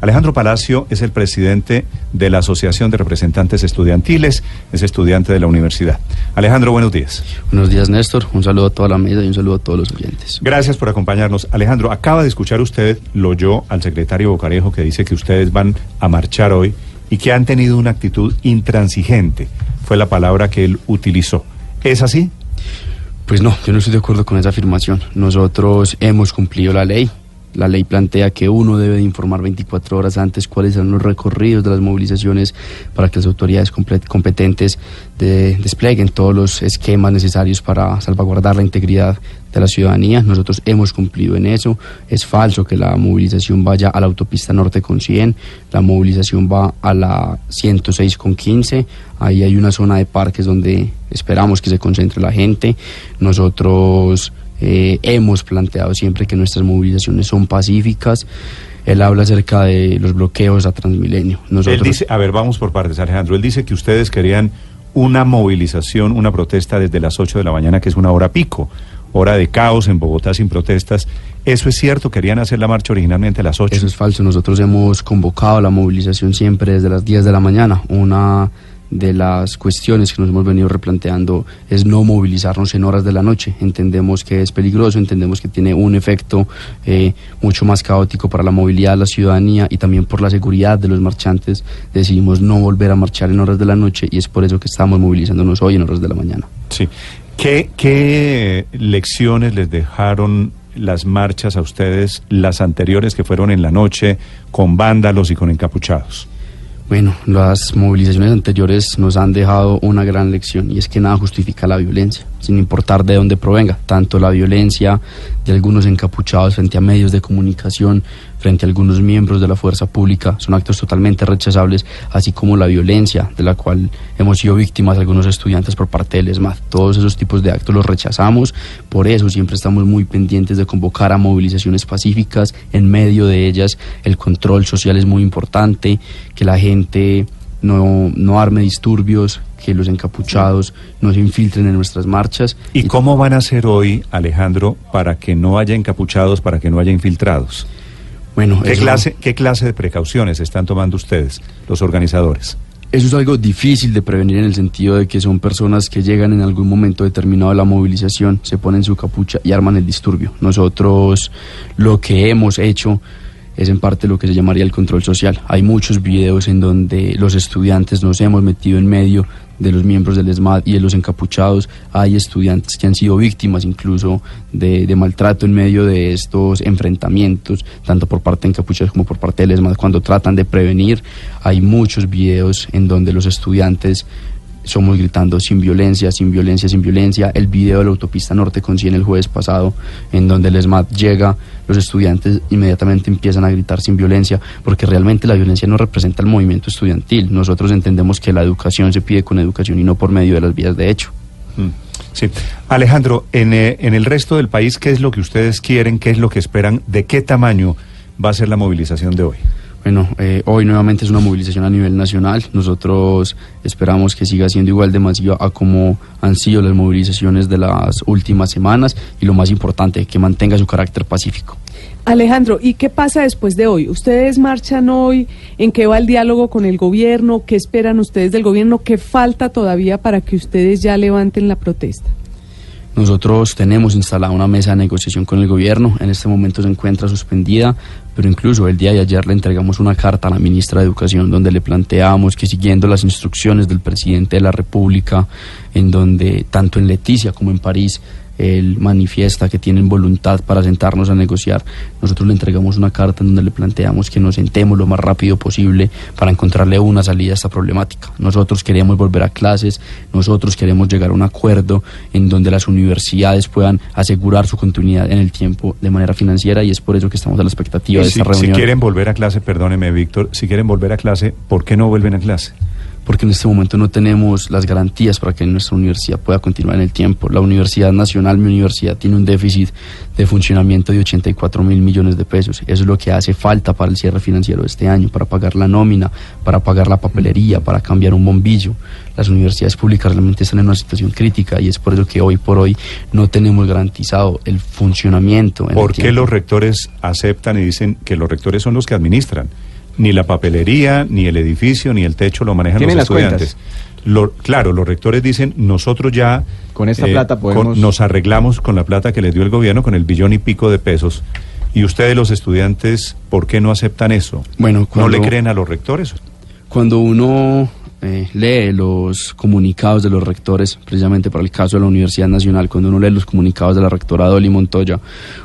Alejandro Palacio es el presidente de la Asociación de Representantes Estudiantiles, es estudiante de la universidad. Alejandro, buenos días. Buenos días, Néstor. Un saludo a toda la mesa y un saludo a todos los oyentes. Gracias por acompañarnos. Alejandro, acaba de escuchar usted, lo yo, al secretario Bocarejo, que dice que ustedes van a marchar hoy y que han tenido una actitud intransigente. Fue la palabra que él utilizó. ¿Es así? Pues no, yo no estoy de acuerdo con esa afirmación. Nosotros hemos cumplido la ley. La ley plantea que uno debe de informar 24 horas antes cuáles son los recorridos de las movilizaciones para que las autoridades competentes desplieguen todos los esquemas necesarios para salvaguardar la integridad de la ciudadanía. Nosotros hemos cumplido en eso. Es falso que la movilización vaya a la autopista norte con 100. La movilización va a la 106 con 15. Ahí hay una zona de parques donde esperamos que se concentre la gente. Nosotros eh, hemos planteado siempre que nuestras movilizaciones son pacíficas. Él habla acerca de los bloqueos a Transmilenio. Él dice, a ver, vamos por partes, Alejandro. Él dice que ustedes querían una movilización, una protesta desde las 8 de la mañana, que es una hora pico, hora de caos en Bogotá sin protestas. ¿Eso es cierto? ¿Querían hacer la marcha originalmente a las 8? Eso es falso. Nosotros hemos convocado la movilización siempre desde las 10 de la mañana. Una de las cuestiones que nos hemos venido replanteando es no movilizarnos en horas de la noche. Entendemos que es peligroso, entendemos que tiene un efecto eh, mucho más caótico para la movilidad de la ciudadanía y también por la seguridad de los marchantes. Decidimos no volver a marchar en horas de la noche y es por eso que estamos movilizándonos hoy en horas de la mañana. Sí. ¿Qué, qué lecciones les dejaron las marchas a ustedes, las anteriores que fueron en la noche, con vándalos y con encapuchados? Bueno, las movilizaciones anteriores nos han dejado una gran lección y es que nada justifica la violencia, sin importar de dónde provenga, tanto la violencia de algunos encapuchados frente a medios de comunicación, frente a algunos miembros de la fuerza pública, son actos totalmente rechazables, así como la violencia de la cual hemos sido víctimas algunos estudiantes por parte del ESMAD. Todos esos tipos de actos los rechazamos, por eso siempre estamos muy pendientes de convocar a movilizaciones pacíficas, en medio de ellas el control social es muy importante, que la gente no, no arme disturbios, que los encapuchados no se infiltren en nuestras marchas. ¿Y, cómo van a hacer hoy, Alejandro, para que no haya encapuchados, para que no haya infiltrados? Bueno, ¿Qué, clase, ¿Qué clase de precauciones están tomando ustedes, los organizadores? Eso es algo difícil de prevenir en el sentido de que son personas que llegan en algún momento determinado a la movilización, se ponen su capucha y arman el disturbio. Nosotros lo que hemos hecho es en parte lo que se llamaría el control social. Hay muchos videos en donde los estudiantes nos hemos metido en medio de los miembros del ESMAD y de los encapuchados. Hay estudiantes que han sido víctimas incluso de, maltrato en medio de estos enfrentamientos, tanto por parte de encapuchados como por parte del ESMAD, cuando tratan de prevenir. Hay muchos videos en donde los estudiantes somos gritando sin violencia, sin violencia, sin violencia. El video de la autopista norte con 100 el jueves pasado, en donde el ESMAD llega, los estudiantes inmediatamente empiezan a gritar sin violencia, porque realmente la violencia no representa el movimiento estudiantil. Nosotros entendemos que la educación se pide con educación y no por medio de las vías de hecho. Mm, sí. Alejandro, en, eh, en el resto del país, ¿qué es lo que ustedes quieren? ¿Qué es lo que esperan? ¿De qué tamaño va a ser la movilización de hoy? Bueno, eh, hoy nuevamente es una movilización a nivel nacional. Nosotros esperamos que siga siendo igual de masiva a como han sido las movilizaciones de las últimas semanas y lo más importante, que mantenga su carácter pacífico. Alejandro, ¿y qué pasa después de hoy? ¿Ustedes marchan hoy? ¿En qué va el diálogo con el gobierno? ¿Qué esperan ustedes del gobierno? ¿Qué falta todavía para que ustedes ya levanten la protesta? Nosotros tenemos instalada una mesa de negociación con el gobierno, en este momento se encuentra suspendida, pero incluso el día de ayer le entregamos una carta a la ministra de Educación donde le planteamos que siguiendo las instrucciones del presidente de la República, en donde tanto en Leticia como en París él manifiesta que tienen voluntad para sentarnos a negociar, nosotros le entregamos una carta en donde le planteamos que nos sentemos lo más rápido posible para encontrarle una salida a esta problemática. Nosotros queremos volver a clases, nosotros queremos llegar a un acuerdo en donde las universidades puedan asegurar su continuidad en el tiempo de manera financiera y es por eso que estamos a la expectativa de si, esta reunión. Si quieren volver a clase, perdóneme Víctor, si quieren volver a clase, ¿por qué no vuelven a clase? Porque en este momento no tenemos las garantías para que nuestra universidad pueda continuar en el tiempo. La Universidad Nacional, mi universidad, tiene un déficit de funcionamiento de 84 mil millones de pesos. Eso es lo que hace falta para el cierre financiero de este año, para pagar la nómina, para pagar la papelería, para cambiar un bombillo. Las universidades públicas realmente están en una situación crítica y es por eso que hoy por hoy no tenemos garantizado el funcionamiento. En ¿Por el qué los rectores aceptan y dicen que los rectores son los que administran? Ni la papelería, ni el edificio, ni el techo lo manejan los estudiantes. Lo- claro, los rectores dicen, nosotros ya eh, Con esta plata podemos- nos arreglamos con la plata que les dio el gobierno, con el billón y pico de pesos. Y ustedes, los estudiantes, ¿por qué no aceptan eso? Bueno, ¿No cuando- le creen a los rectores? Cuando uno eh, lee los comunicados de los rectores, precisamente para el caso de la Universidad Nacional, cuando uno lee los comunicados de la rectora Dolly Montoya,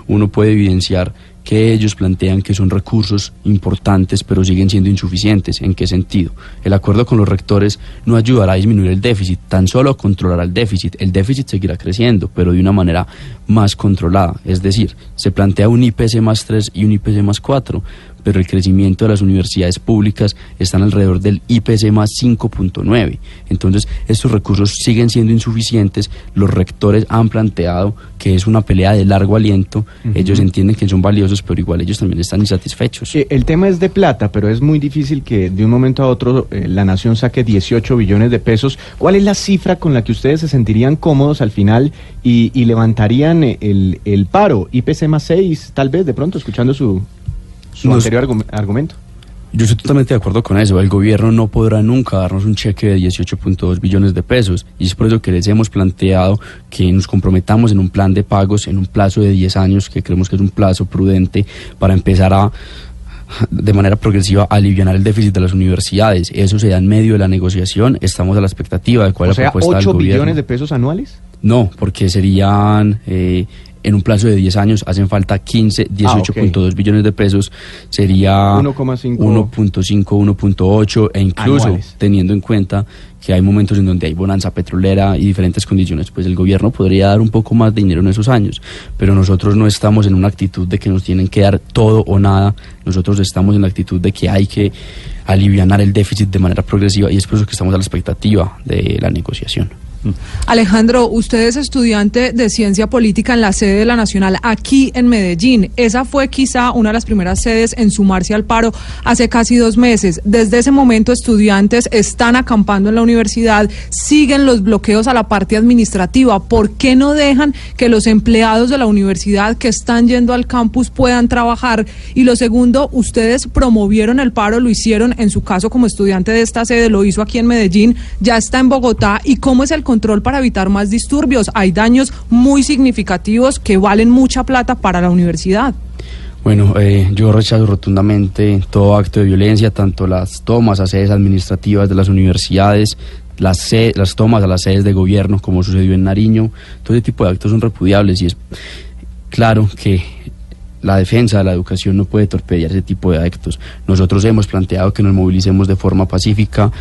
uno puede evidenciar que ellos plantean que son recursos importantes, pero siguen siendo insuficientes. ¿En qué sentido? El acuerdo con los rectores no ayudará a disminuir el déficit, tan solo controlará el déficit. El déficit seguirá creciendo, pero de una manera más controlada. Es decir, se plantea un IPC más 3 y un IPC más 4, pero el crecimiento de las universidades públicas están alrededor del IPC más 5.9. Entonces, estos recursos siguen siendo insuficientes. Los rectores han planteado que es una pelea de largo aliento. Ellos entienden que son valiosos, pero igual ellos también están insatisfechos. El tema es de plata, pero es muy difícil que de un momento a otro eh, la nación saque 18 billones de pesos. ¿Cuál es la cifra con la que ustedes se sentirían cómodos al final y, y levantarían eh, el, el paro? IPC más 6, tal vez, de pronto, escuchando su, su Nos- anterior argum- argumento. Yo estoy totalmente de acuerdo con eso. El gobierno no podrá nunca darnos un cheque de 18.2 billones de pesos. Y es por eso que les hemos planteado que nos comprometamos en un plan de pagos en un plazo de 10 años, que creemos que es un plazo prudente para empezar a de manera progresiva aliviar el déficit de las universidades. Eso se da en medio de la negociación. Estamos a la expectativa de cuál O es la sea, propuesta 8 del gobierno. billones de pesos anuales. No, porque serían eh, en un plazo de 10 años, hacen falta 15, 18.2 billones de pesos, sería 1,5. 1.5, 1.8 e incluso Anuales. teniendo en cuenta que hay momentos en donde hay bonanza petrolera y diferentes condiciones, pues el gobierno podría dar un poco más de dinero en esos años, pero nosotros no estamos en una actitud de que nos tienen que dar todo o nada, nosotros estamos en la actitud de que hay que aliviar el déficit de manera progresiva y es por eso que estamos a la expectativa de la negociación. Alejandro, usted es estudiante de ciencia política en la sede de la Nacional aquí en Medellín. Esa fue quizá una de las primeras sedes en sumarse al paro hace casi dos meses. Desde ese momento estudiantes están acampando en la universidad, siguen los bloqueos a la parte administrativa. ¿Por qué no dejan que los empleados de la universidad que están yendo al campus puedan trabajar? Y lo segundo, ustedes promovieron el paro, lo hicieron en su caso como estudiante de esta sede, lo hizo aquí en Medellín, ya está en Bogotá. ¿Y cómo es el control para evitar más disturbios? Hay daños muy significativos que valen mucha plata para la universidad. Bueno, eh, yo rechazo rotundamente todo acto de violencia, tanto las tomas a sedes administrativas de las universidades, las, se- las tomas a las sedes de gobierno, como sucedió en Nariño. Todo ese tipo de actos son repudiables y es claro que la defensa de la educación no puede torpedear ese tipo de actos. Nosotros hemos planteado que nos movilicemos de forma pacífica,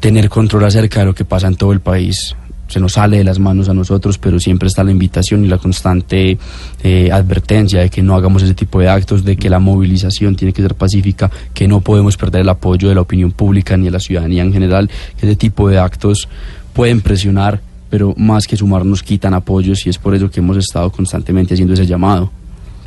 tener control acerca de lo que pasa en todo el país. Se nos sale de las manos a nosotros, pero siempre está la invitación y la constante eh, advertencia de que no hagamos ese tipo de actos, de que la movilización tiene que ser pacífica, que no podemos perder el apoyo de la opinión pública ni de la ciudadanía en general, que ese tipo de actos pueden presionar, pero más que sumar nos quitan apoyos y es por eso que hemos estado constantemente haciendo ese llamado.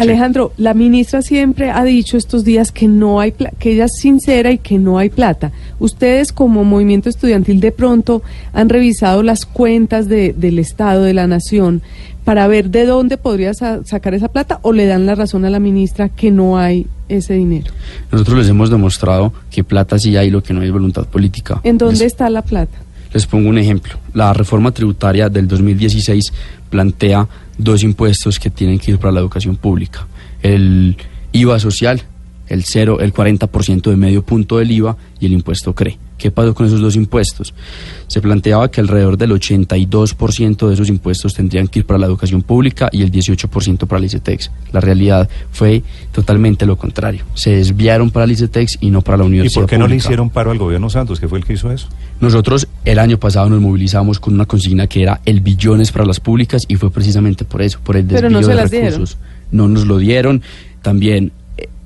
Alejandro, la ministra siempre ha dicho estos días que no hay pla- que ella es sincera y que no hay plata. Ustedes como movimiento estudiantil de pronto han revisado las cuentas de- del Estado, de la Nación, para ver de dónde podría sa- sacar esa plata o le dan la razón a la ministra que no hay ese dinero. Nosotros les hemos demostrado que plata sí hay, lo que no hay es voluntad política. ¿En dónde Les- está la plata? Les pongo un ejemplo. La reforma tributaria del 2016 plantea dos impuestos que tienen que ir para la educación pública. El IVA social, el cero, el 40% de medio punto del IVA y el impuesto CRE. ¿Qué pasó con esos dos impuestos? Se planteaba que alrededor del 82% de esos impuestos tendrían que ir para la educación pública y el 18% para el ICETEX. La realidad fue totalmente lo contrario. Se desviaron para el ICETEX y no para la universidad. ¿Y por qué no le hicieron paro al gobierno Santos, que fue el que hizo eso? Nosotros el año pasado nos movilizamos con una consigna que era el billones para las públicas y fue precisamente por eso, por el Pero desvío no se de las dieron. recursos. No nos lo dieron. También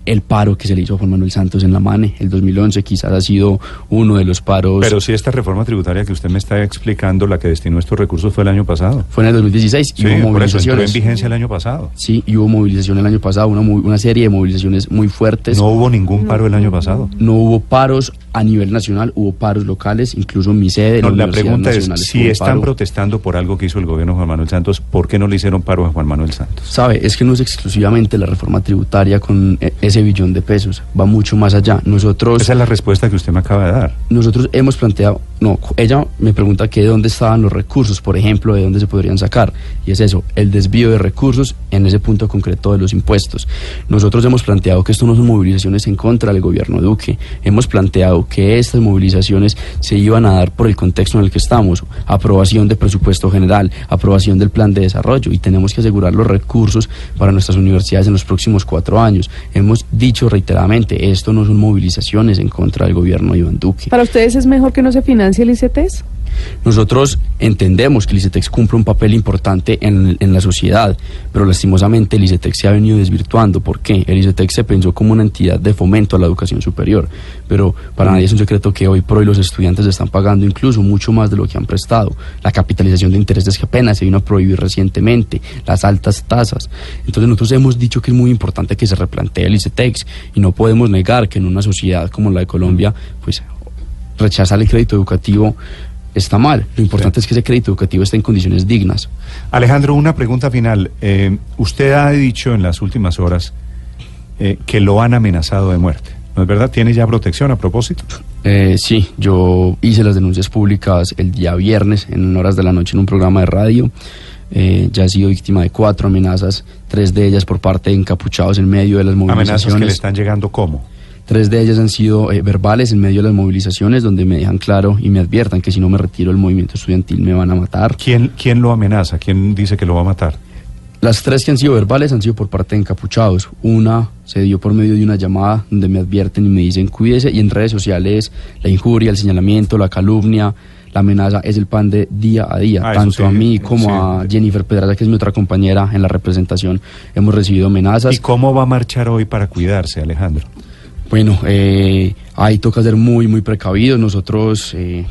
el paro que se le hizo a Juan Manuel Santos en la MANE, el 2011, quizás ha sido uno de los paros. Pero si esta reforma tributaria que usted me está explicando, la que destinó estos recursos fue el año pasado. fue en el 2016 y Sí, hubo por eso entró en movilizaciones. vigencia el año pasado. Sí, y hubo movilización el año pasado, una, una serie de movilizaciones muy fuertes. No hubo ningún paro el año pasado. No hubo paros a nivel nacional, hubo paros locales, incluso en mi sede. No, la pregunta es, si están paro. protestando por algo que hizo el gobierno de Juan Manuel Santos, ¿por qué no le hicieron paro a Juan Manuel Santos? Sabe, es que no es exclusivamente la reforma tributaria con eh, ese billón de pesos, va mucho más allá. Nosotros, Esa es la respuesta que usted me acaba de dar. nosotros hemos planteado, no, ella me pregunta que de dónde estaban los recursos, por ejemplo, de dónde se podrían sacar. Y es eso, el desvío de recursos en ese punto concreto de los impuestos. Nosotros hemos planteado que esto no son movilizaciones en contra del gobierno Duque. Hemos planteado que estas movilizaciones se iban a dar por el contexto en el que estamos. Aprobación de presupuesto general, aprobación del plan de desarrollo y tenemos que asegurar los recursos para nuestras universidades en los próximos cuatro años. Hemos dicho reiteradamente, esto no son movilizaciones en contra del gobierno de Iván Duque. ¿Para ustedes es mejor que no se financie el ICETES? Nosotros entendemos que el ICETEX cumple un papel importante en, en la sociedad, pero lastimosamente el ICETEX se ha venido desvirtuando. ¿Por qué? El ICETEX se pensó como una entidad de fomento a la educación superior, pero para nadie es un secreto que hoy por hoy los estudiantes están pagando incluso mucho más de lo que han prestado. La capitalización de intereses que apenas se vino a prohibir recientemente, las altas tasas. Entonces nosotros hemos dicho que es muy importante que se replantee el ICETEX y no podemos negar que en una sociedad como la de Colombia, pues rechazar el crédito educativo está mal. Lo importante es que ese crédito educativo esté en condiciones dignas. Alejandro, una pregunta final. Eh, usted ha dicho en las últimas horas eh, que lo han amenazado de muerte. ¿No es verdad? ¿Tiene ya protección a propósito? Eh, sí, yo hice las denuncias públicas el día viernes en horas de la noche en un programa de radio. Eh, ya he sido víctima de cuatro amenazas, tres de ellas por parte de encapuchados en medio de las Amenazas que le movilizaciones. están llegando cómo. Tres de ellas han sido eh, verbales en medio de las movilizaciones, donde me dejan claro y me adviertan que si no me retiro del movimiento estudiantil me van a matar. ¿Quién, ¿Quién lo amenaza? ¿Quién dice que lo va a matar? Las tres que han sido verbales han sido por parte de encapuchados. Una se dio por medio de una llamada donde me advierten y me dicen cuídese y en redes sociales la injuria, el señalamiento, la calumnia, la amenaza es el pan de día a día. Ah, Tanto sí, a mí como sí. a Jennifer Pedraza, que es mi otra compañera en la representación, hemos recibido amenazas. ¿Y cómo va a marchar hoy para cuidarse, Alejandro? Bueno, eh, ahí toca ser muy, muy precavidos. Nosotros, eh,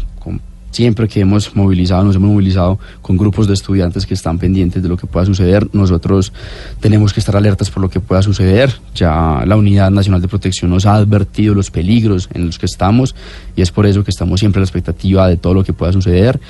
siempre que hemos movilizado, nos hemos movilizado con grupos de estudiantes que están pendientes de lo que pueda suceder. Nosotros tenemos que estar alertas por lo que pueda suceder. Ya la Unidad Nacional de Protección nos ha advertido los peligros en los que estamos y es por eso que estamos siempre a la expectativa de todo lo que pueda suceder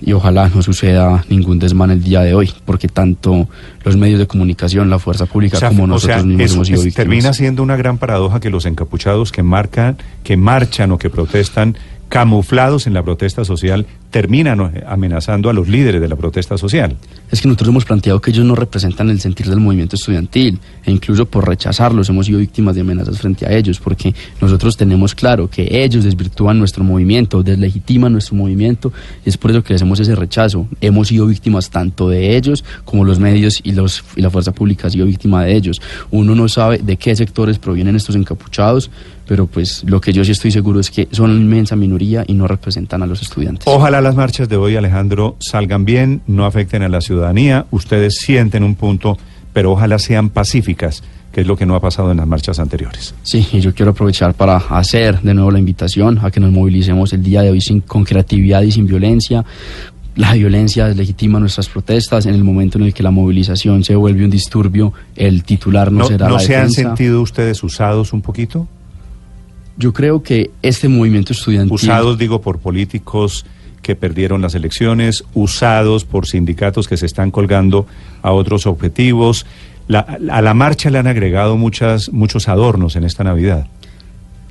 y ojalá no suceda ningún desmán el día de hoy, porque tanto los medios de comunicación, la fuerza pública O sea, como o nosotros sea, mismos hemos sido es- víctimas. termina siendo una gran paradoja que los encapuchados que marcan, que marchan o que protestan camuflados en la protesta social terminan eh, amenazando a los líderes de la protesta social. Es que nosotros hemos planteado que ellos no representan el sentir del movimiento estudiantil e incluso por rechazarlos hemos sido víctimas de amenazas frente a ellos porque nosotros tenemos claro que ellos desvirtúan nuestro movimiento, deslegitiman nuestro movimiento y es por eso que hacemos ese rechazo. Hemos sido víctimas tanto de ellos como los medios y, y la fuerza pública ha sido víctima de ellos. Uno no sabe de qué sectores provienen estos encapuchados, pero pues lo que yo sí estoy seguro es que son una inmensa minoría y no representan a los estudiantes. Ojalá las marchas de hoy, Alejandro, salgan bien, no afecten a la ciudadanía, ustedes sienten un punto, pero ojalá sean pacíficas, que es lo que no ha pasado en las marchas anteriores. Sí, y yo quiero aprovechar para hacer de nuevo la invitación a que nos movilicemos el día de hoy sin, con creatividad y sin violencia. La violencia deslegitima nuestras protestas. En el momento en el que la movilización se vuelve un disturbio, el titular no, ¿No, será no la se han defensa. sentido ustedes usados un poquito? Yo creo que este movimiento estudiantil... Usados, digo, por políticos que perdieron las elecciones, usados por sindicatos que se están colgando a otros objetivos. La- a la marcha le han agregado muchas, muchos adornos en esta Navidad.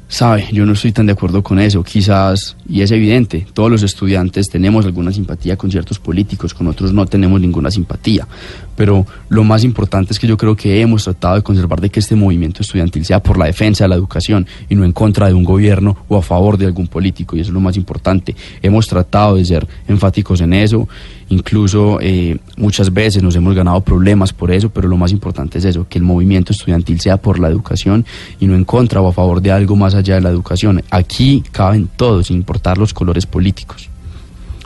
Sabe, yo no estoy tan de acuerdo con eso. Quizás, y es evidente, todos los estudiantes tenemos alguna simpatía con ciertos políticos, con otros no tenemos ninguna simpatía. pero lo más importante es que yo creo que hemos tratado de conservar de que este movimiento estudiantil sea por la defensa de la educación y no en contra de un gobierno o a favor de algún político, y eso es lo más importante. Hemos tratado de ser enfáticos en eso, incluso eh, muchas veces nos hemos ganado problemas por eso, pero lo más importante es eso, que el movimiento estudiantil sea por la educación y no en contra o a favor de algo más allá de la educación. Aquí caben todos, sin importar los colores políticos.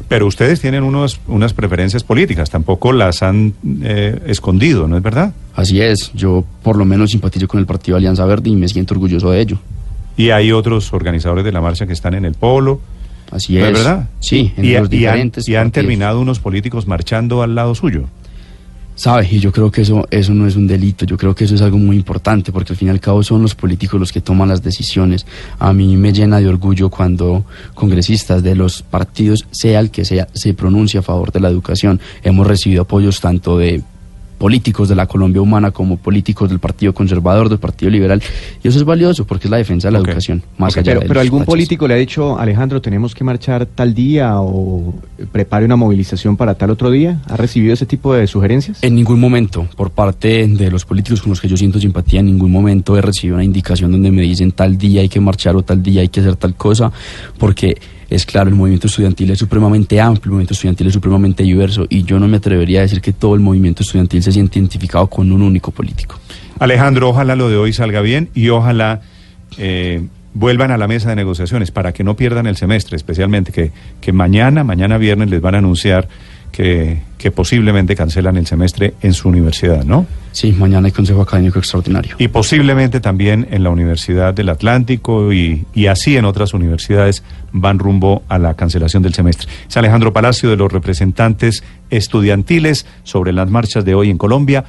Pero ustedes tienen unos, unas preferencias políticas, tampoco las han eh, escondido, ¿no es verdad? Así es, yo por lo menos simpatizo con el Partido Alianza Verde y me siento orgulloso de ello. Y hay otros organizadores de la marcha que están en el polo. Así ¿No es. es verdad? Sí, en y, los y han, diferentes y han terminado unos políticos marchando al lado suyo. Sabe, y yo creo que eso, eso no es un delito, yo creo que eso es algo muy importante, porque al fin y al cabo son los políticos los que toman las decisiones. A mí me llena de orgullo cuando congresistas de los partidos, sea el que sea, se pronuncia a favor de la educación. Hemos recibido apoyos tanto de políticos de la Colombia humana como políticos del Partido Conservador, del Partido Liberal, y eso es valioso porque es la defensa de la educación, más Ok, allá Pero, de pero algún político le ha dicho, Alejandro, tenemos que marchar tal día o prepare una movilización para tal otro día. ¿Ha recibido ese tipo de sugerencias? En ningún momento, por parte de los políticos con los que yo siento simpatía, en ningún momento he recibido una indicación donde me dicen tal día hay que marchar o tal día hay que hacer tal cosa, porque es claro, el movimiento estudiantil es supremamente amplio, el movimiento estudiantil es supremamente diverso y yo no me atrevería a decir que todo el movimiento estudiantil se siente identificado con un único político. Alejandro, ojalá lo de hoy salga bien y ojalá eh, vuelvan a la mesa de negociaciones para que no pierdan el semestre, especialmente que, que mañana, mañana viernes les van a anunciar que, que posiblemente cancelan el semestre en su universidad, ¿no? Sí, mañana hay Consejo Académico Extraordinario. Y posiblemente también en la Universidad del Atlántico y, y así en otras universidades van rumbo a la cancelación del semestre. Es Alejandro Palacio de los representantes estudiantiles sobre las marchas de hoy en Colombia.